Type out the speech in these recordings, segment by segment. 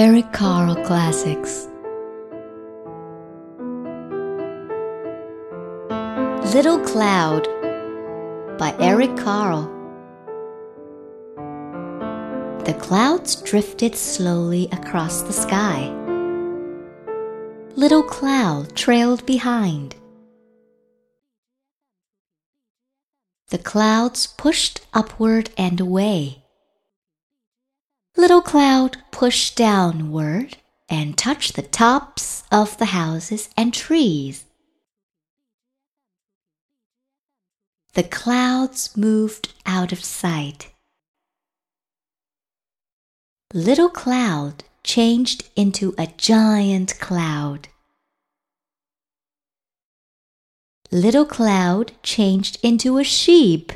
Eric Carle Classics. Little Cloud by Eric Carle. The clouds drifted slowly across the sky. Little Cloud trailed behind. The clouds pushed upward and away. Little Cloud pushed downward and touched the tops of the houses and trees. The clouds moved out of sight. Little Cloud changed into a giant cloud. Little Cloud changed into a sheep.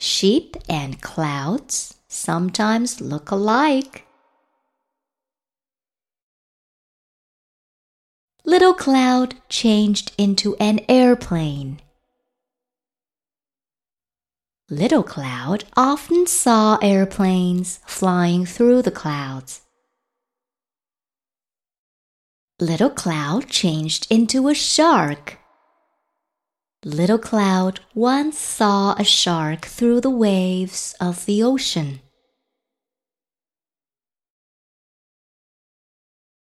Sheep and clouds sometimes look alike. Little Cloud changed into an airplane. Little Cloud often saw airplanes flying through the clouds. Little Cloud changed into a shark. Little Cloud once saw a shark through the waves of the ocean.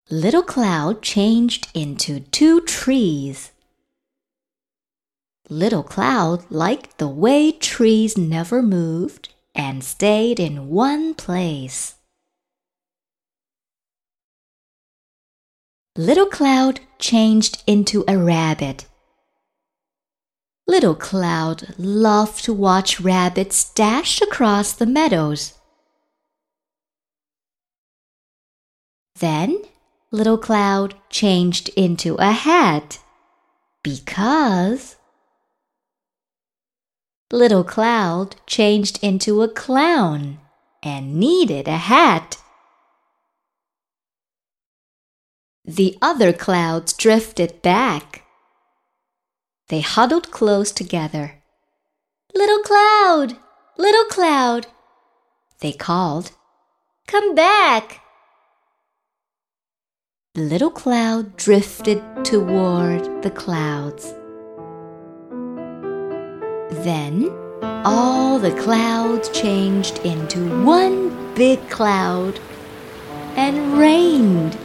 Little Cloud changed into two trees. Little Cloud liked the way trees never moved and stayed in one place. Little Cloud changed into a rabbit. Little Cloud loved to watch rabbits dash across the meadows. Then Little Cloud changed into a hat because Little Cloud changed into a clown and needed a hat. The other clouds drifted back they huddled close together. Little cloud! Little cloud! They called. Come back! The little cloud drifted toward the clouds. Then all the clouds changed into one big cloud and rained